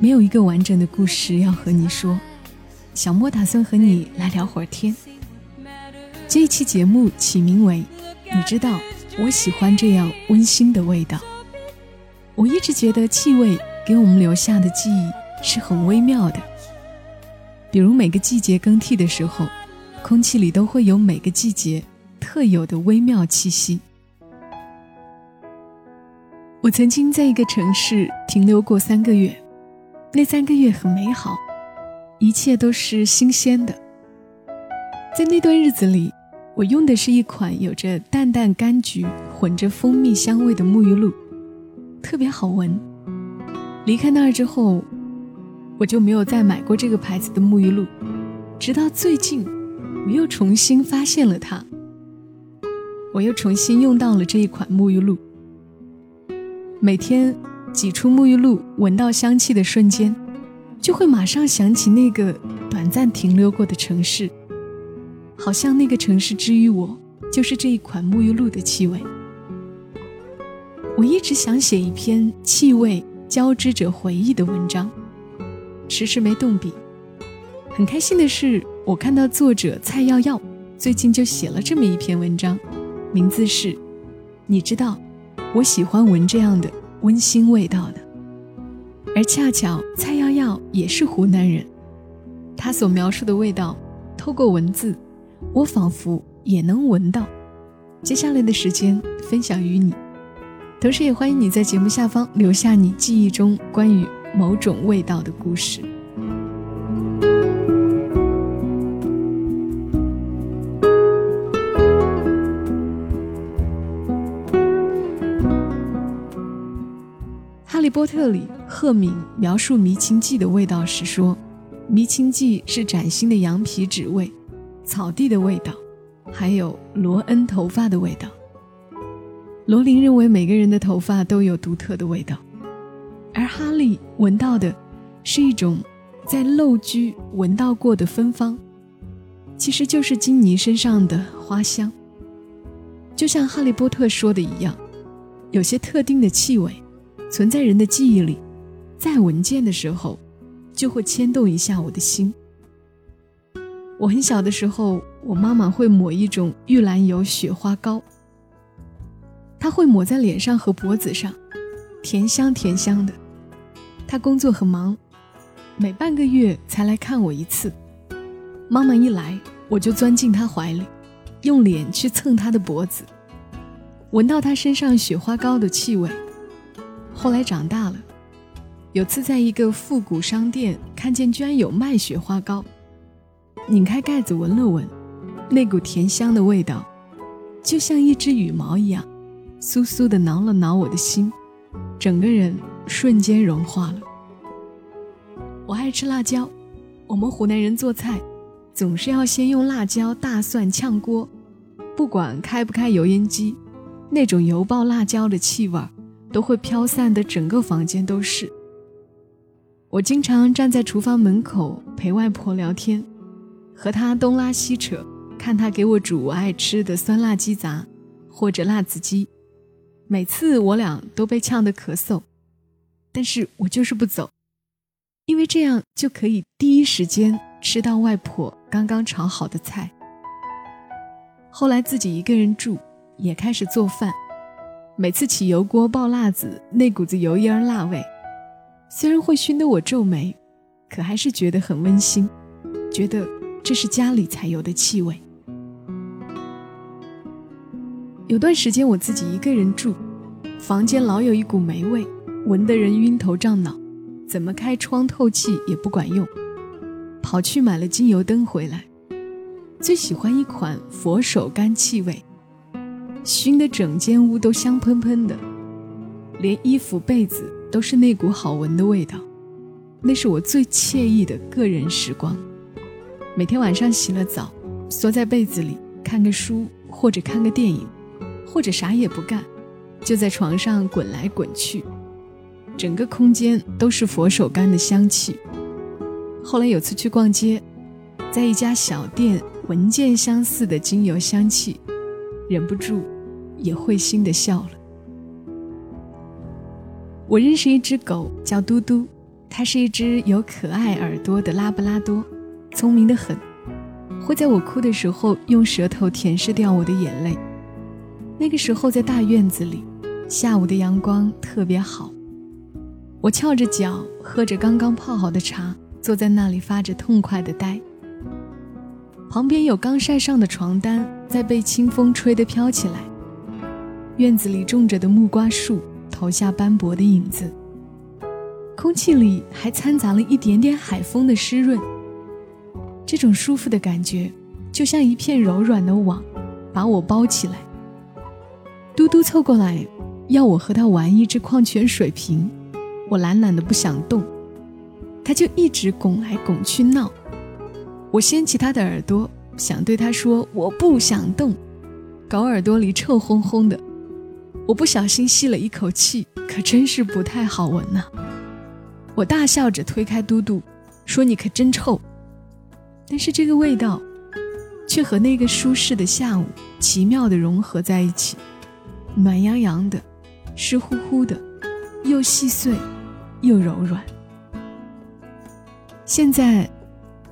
没有一个完整的故事要和你说，小莫打算和你来聊会儿天。这一期节目起名为“你知道我喜欢这样温馨的味道”。我一直觉得气味给我们留下的记忆是很微妙的，比如每个季节更替的时候，空气里都会有每个季节特有的微妙气息。我曾经在一个城市停留过三个月，那三个月很美好，一切都是新鲜的。在那段日子里，我用的是一款有着淡淡柑橘混着蜂蜜香味的沐浴露，特别好闻。离开那儿之后，我就没有再买过这个牌子的沐浴露，直到最近，我又重新发现了它，我又重新用到了这一款沐浴露。每天挤出沐浴露，闻到香气的瞬间，就会马上想起那个短暂停留过的城市，好像那个城市之于我，就是这一款沐浴露的气味。我一直想写一篇气味交织着回忆的文章，迟迟没动笔。很开心的是，我看到作者蔡耀耀最近就写了这么一篇文章，名字是《你知道》。我喜欢闻这样的温馨味道的，而恰巧蔡耀耀也是湖南人，他所描述的味道，透过文字，我仿佛也能闻到。接下来的时间分享与你，同时也欢迎你在节目下方留下你记忆中关于某种味道的故事。《波特》里，赫敏描述迷情剂的味道时说：“迷情剂是崭新的羊皮纸味、草地的味道，还有罗恩头发的味道。”罗琳认为每个人的头发都有独特的味道，而哈利闻到的是一种在陋居闻到过的芬芳，其实就是金妮身上的花香。就像哈利波特说的一样，有些特定的气味。存在人的记忆里，在闻见的时候，就会牵动一下我的心。我很小的时候，我妈妈会抹一种玉兰油雪花膏，她会抹在脸上和脖子上，甜香甜香的。她工作很忙，每半个月才来看我一次。妈妈一来，我就钻进她怀里，用脸去蹭她的脖子，闻到她身上雪花膏的气味。后来长大了，有次在一个复古商店看见居然有卖雪花膏，拧开盖子闻了闻，那股甜香的味道，就像一只羽毛一样，酥酥的挠了挠我的心，整个人瞬间融化了。我爱吃辣椒，我们湖南人做菜，总是要先用辣椒、大蒜炝锅，不管开不开油烟机，那种油爆辣椒的气味儿。都会飘散的，整个房间都是。我经常站在厨房门口陪外婆聊天，和她东拉西扯，看她给我煮我爱吃的酸辣鸡杂或者辣子鸡。每次我俩都被呛得咳嗽，但是我就是不走，因为这样就可以第一时间吃到外婆刚刚炒好的菜。后来自己一个人住，也开始做饭。每次起油锅爆辣子，那股子油烟辣味，虽然会熏得我皱眉，可还是觉得很温馨，觉得这是家里才有的气味。有段时间我自己一个人住，房间老有一股霉味，闻得人晕头胀脑，怎么开窗透气也不管用，跑去买了精油灯回来。最喜欢一款佛手柑气味，熏得整间屋都香喷喷的，连衣服被子都是那股好闻的味道。那是我最惬意的个人时光。每天晚上洗了澡，缩在被子里看个书，或者看个电影，或者啥也不干，就在床上滚来滚去，整个空间都是佛手柑的香气。后来有次去逛街，在一家小店闻见相似的精油香气，忍不住也会心的笑了。我认识一只狗，叫嘟嘟。它是一只有可爱耳朵的拉布拉多，聪明的很，会在我哭的时候用舌头舔舐掉我的眼泪。那个时候在大院子里，下午的阳光特别好，我翘着脚喝着刚刚泡好的茶，坐在那里发着痛快的呆。旁边有刚晒上的床单在被清风吹得飘起来，院子里种着的木瓜树投下斑驳的影子。空气里还掺杂了一点点海风的湿润，这种舒服的感觉，就像一片柔软的网，把我包起来。嘟嘟凑过来，要我和他玩一只矿泉水瓶，我懒懒的不想动，他就一直拱来拱去闹。我掀起他的耳朵，想对他说我不想动，狗耳朵里臭烘烘的，我不小心吸了一口气，可真是不太好闻呐。我大笑着推开嘟嘟，说：“你可真臭。”但是这个味道，却和那个舒适的下午奇妙的融合在一起，暖洋洋的，湿乎乎的，又细碎，又柔软。现在，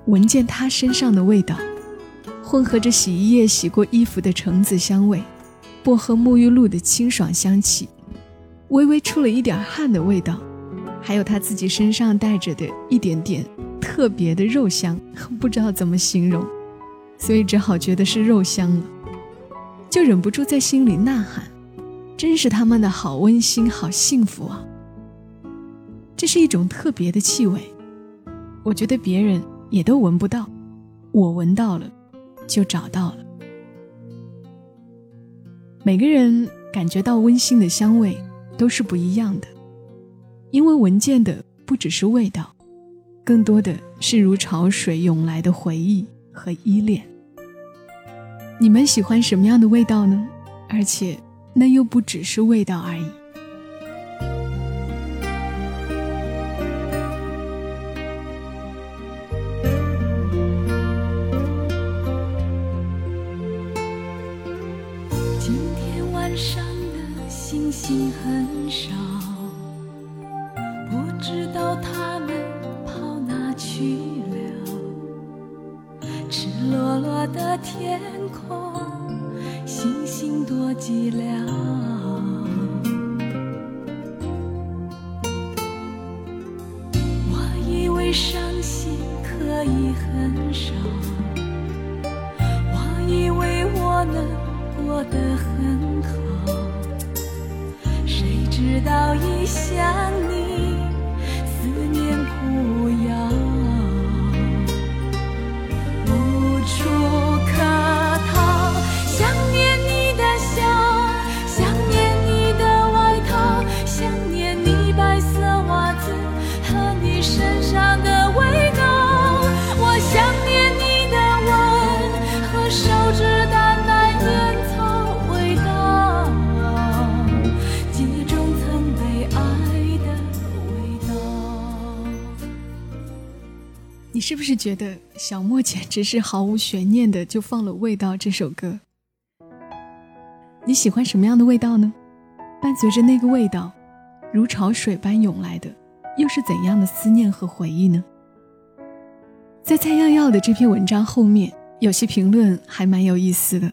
闻见他身上的味道，混合着洗衣液洗过衣服的橙子香味，薄荷沐浴露的清爽香气，微微出了一点汗的味道。还有他自己身上带着的一点点特别的肉香，不知道怎么形容，所以只好觉得是肉香了，就忍不住在心里呐喊：“真是他妈的好温馨，好幸福啊！”这是一种特别的气味，我觉得别人也都闻不到，我闻到了，就找到了。每个人感觉到温馨的香味都是不一样的。因为闻见的不只是味道，更多的是如潮水涌来的回忆和依恋。你们喜欢什么样的味道呢？而且，那又不只是味道而已。伤心可以很少，我以为我能过得很好，谁知道一想你，思念是不是觉得小莫简直是毫无悬念的就放了《味道》这首歌？你喜欢什么样的味道呢？伴随着那个味道，如潮水般涌来的，又是怎样的思念和回忆呢？在蔡耀耀的这篇文章后面，有些评论还蛮有意思的。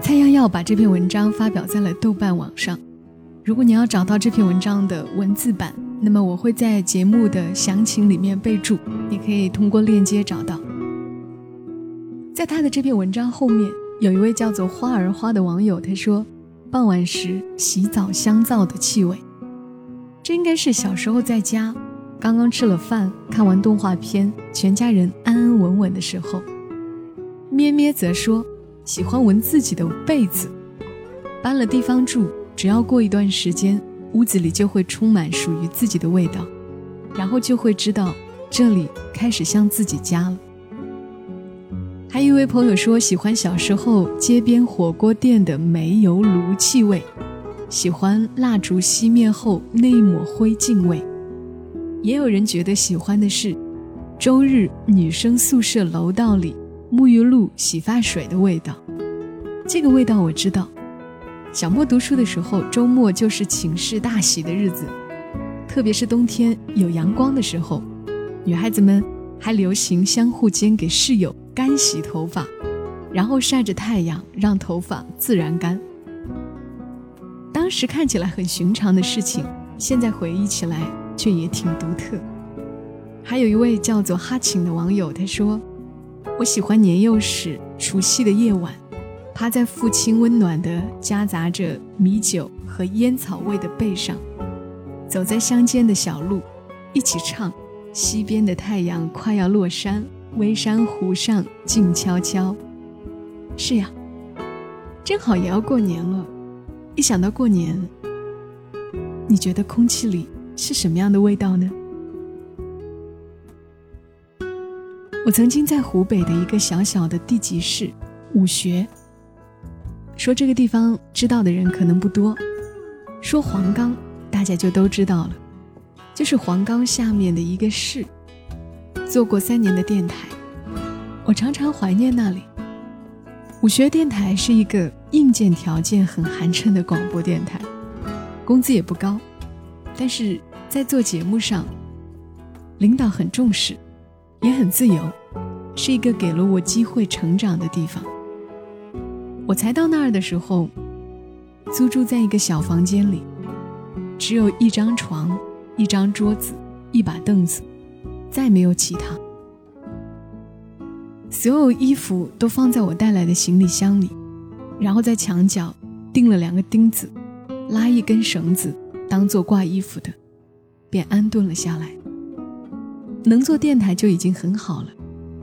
蔡耀耀把这篇文章发表在了豆瓣网上。如果你要找到这篇文章的文字版，那么我会在节目的详情里面备注，你可以通过链接找到。在他的这篇文章后面，有一位叫做花儿花的网友，他说：“傍晚时洗澡香皂的气味，这应该是小时候在家，刚刚吃了饭，看完动画片，全家人安安稳稳的时候。”咩咩则说：“喜欢闻自己的被子，搬了地方住，只要过一段时间。”屋子里就会充满属于自己的味道，然后就会知道这里开始像自己家了。还有一位朋友说喜欢小时候街边火锅店的煤油炉气味，喜欢蜡烛熄灭后那一抹灰烬味。也有人觉得喜欢的是周日女生宿舍楼道里沐浴露、洗发水的味道，这个味道我知道。小莫读书的时候，周末就是寝室大喜的日子，特别是冬天有阳光的时候，女孩子们还流行相互间给室友干洗头发，然后晒着太阳让头发自然干。当时看起来很寻常的事情，现在回忆起来却也挺独特。还有一位叫做哈琴的网友，他说：“我喜欢年幼时除夕的夜晚。”趴在父亲温暖的夹杂着米酒和烟草味的背上，走在乡间的小路，一起唱：西边的太阳快要落山，微山湖上静悄悄。是呀，正好也要过年了。一想到过年，你觉得空气里是什么样的味道呢？我曾经在湖北的一个小小的地级市武穴。说这个地方知道的人可能不多，说黄冈，大家就都知道了，就是黄冈下面的一个市。做过三年的电台，我常常怀念那里。武学电台是一个硬件条件很寒碜的广播电台，工资也不高，但是在做节目上，领导很重视，也很自由，是一个给了我机会成长的地方。我才到那儿的时候，租住在一个小房间里，只有一张床、一张桌子、一把凳子，再没有其他。所有衣服都放在我带来的行李箱里，然后在墙角钉了两个钉子，拉一根绳子当做挂衣服的，便安顿了下来。能做电台就已经很好了，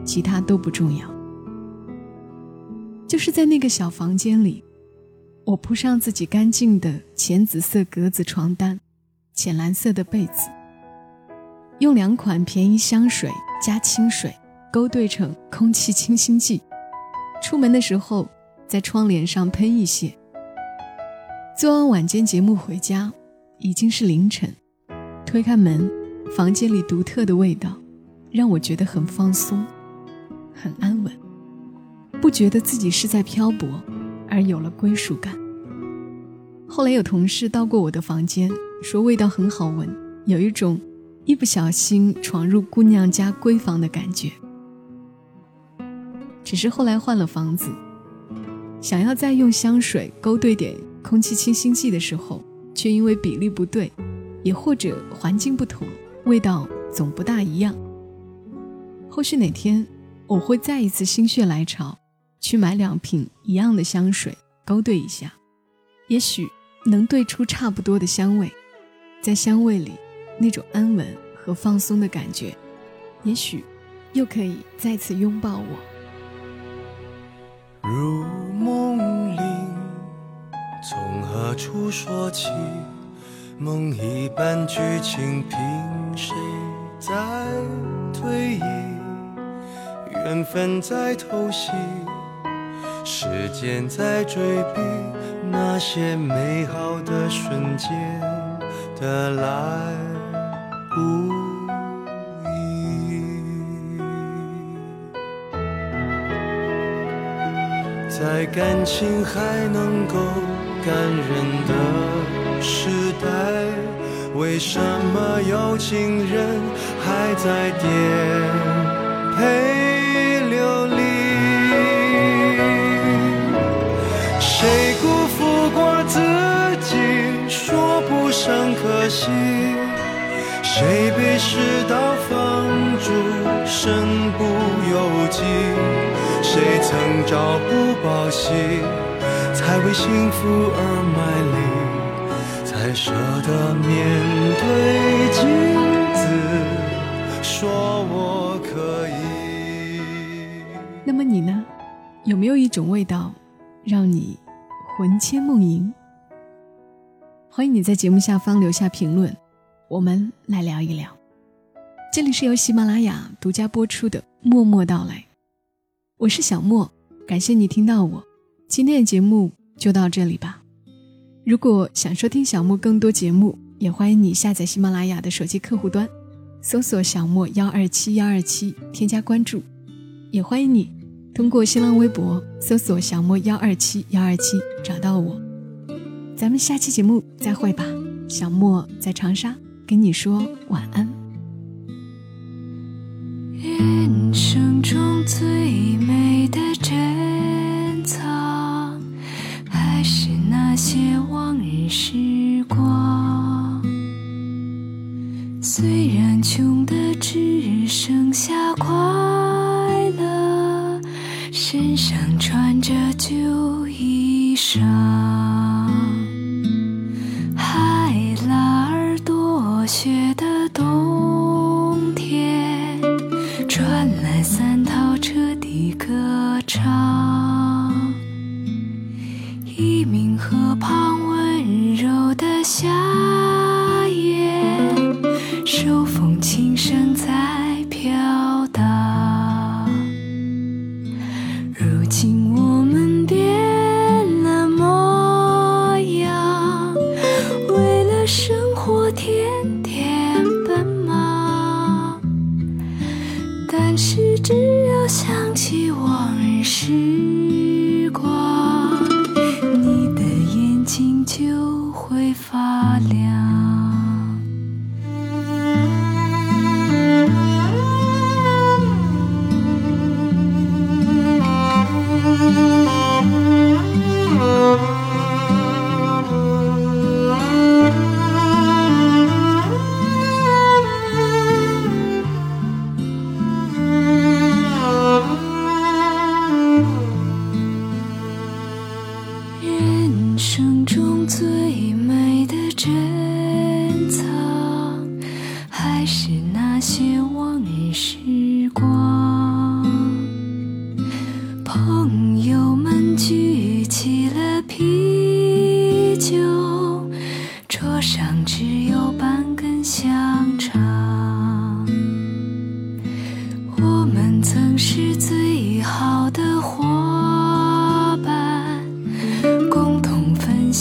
其他都不重要。就是在那个小房间里，我铺上自己干净的浅紫色格子床单，浅蓝色的被子，用两款便宜香水加清水勾兑成空气清新剂，出门的时候在窗帘上喷一些。做完晚间节目回家，已经是凌晨，推开门，房间里独特的味道，让我觉得很放松，很安稳。不觉得自己是在漂泊，而有了归属感。后来有同事到过我的房间，说味道很好闻，有一种一不小心闯入姑娘家闺房的感觉。只是后来换了房子，想要再用香水勾兑点空气清新剂的时候，却因为比例不对，也或者环境不同，味道总不大一样。或许哪天我会再一次心血来潮。去买两瓶一样的香水，勾兑一下，也许能兑出差不多的香味，在香味里那种安稳和放松的感觉，也许又可以再次拥抱我。如梦令，从何处说起？梦一般剧情，凭谁在推移？缘分在偷袭。时间在追逼那些美好的瞬间的来不易，在感情还能够感人的时代，为什么有情人还在颠沛？谁被世道放逐，身不由己？谁曾朝不保夕，才为幸福而卖力，才舍得面对镜子，说我可以。那么你呢？有没有一种味道，让你魂牵梦萦？欢迎你在节目下方留下评论，我们来聊一聊。这里是由喜马拉雅独家播出的《默默到来》，我是小莫，感谢你听到我。今天的节目就到这里吧。如果想收听小莫更多节目，也欢迎你下载喜马拉雅的手机客户端，搜索“小莫幺二七幺二七”，添加关注。也欢迎你通过新浪微博搜索“小莫幺二七幺二七”找到我。咱们下期节目再会吧，小莫在长沙跟你说晚安。人生中最美的珍藏，还是那些往日时光。虽然穷的只剩下快乐，身上穿着旧衣裳。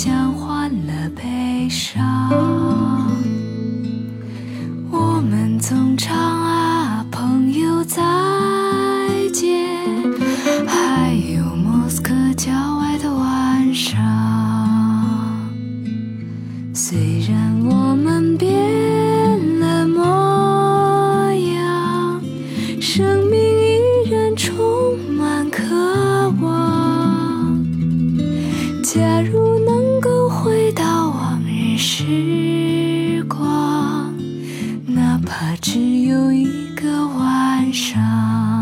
哪上。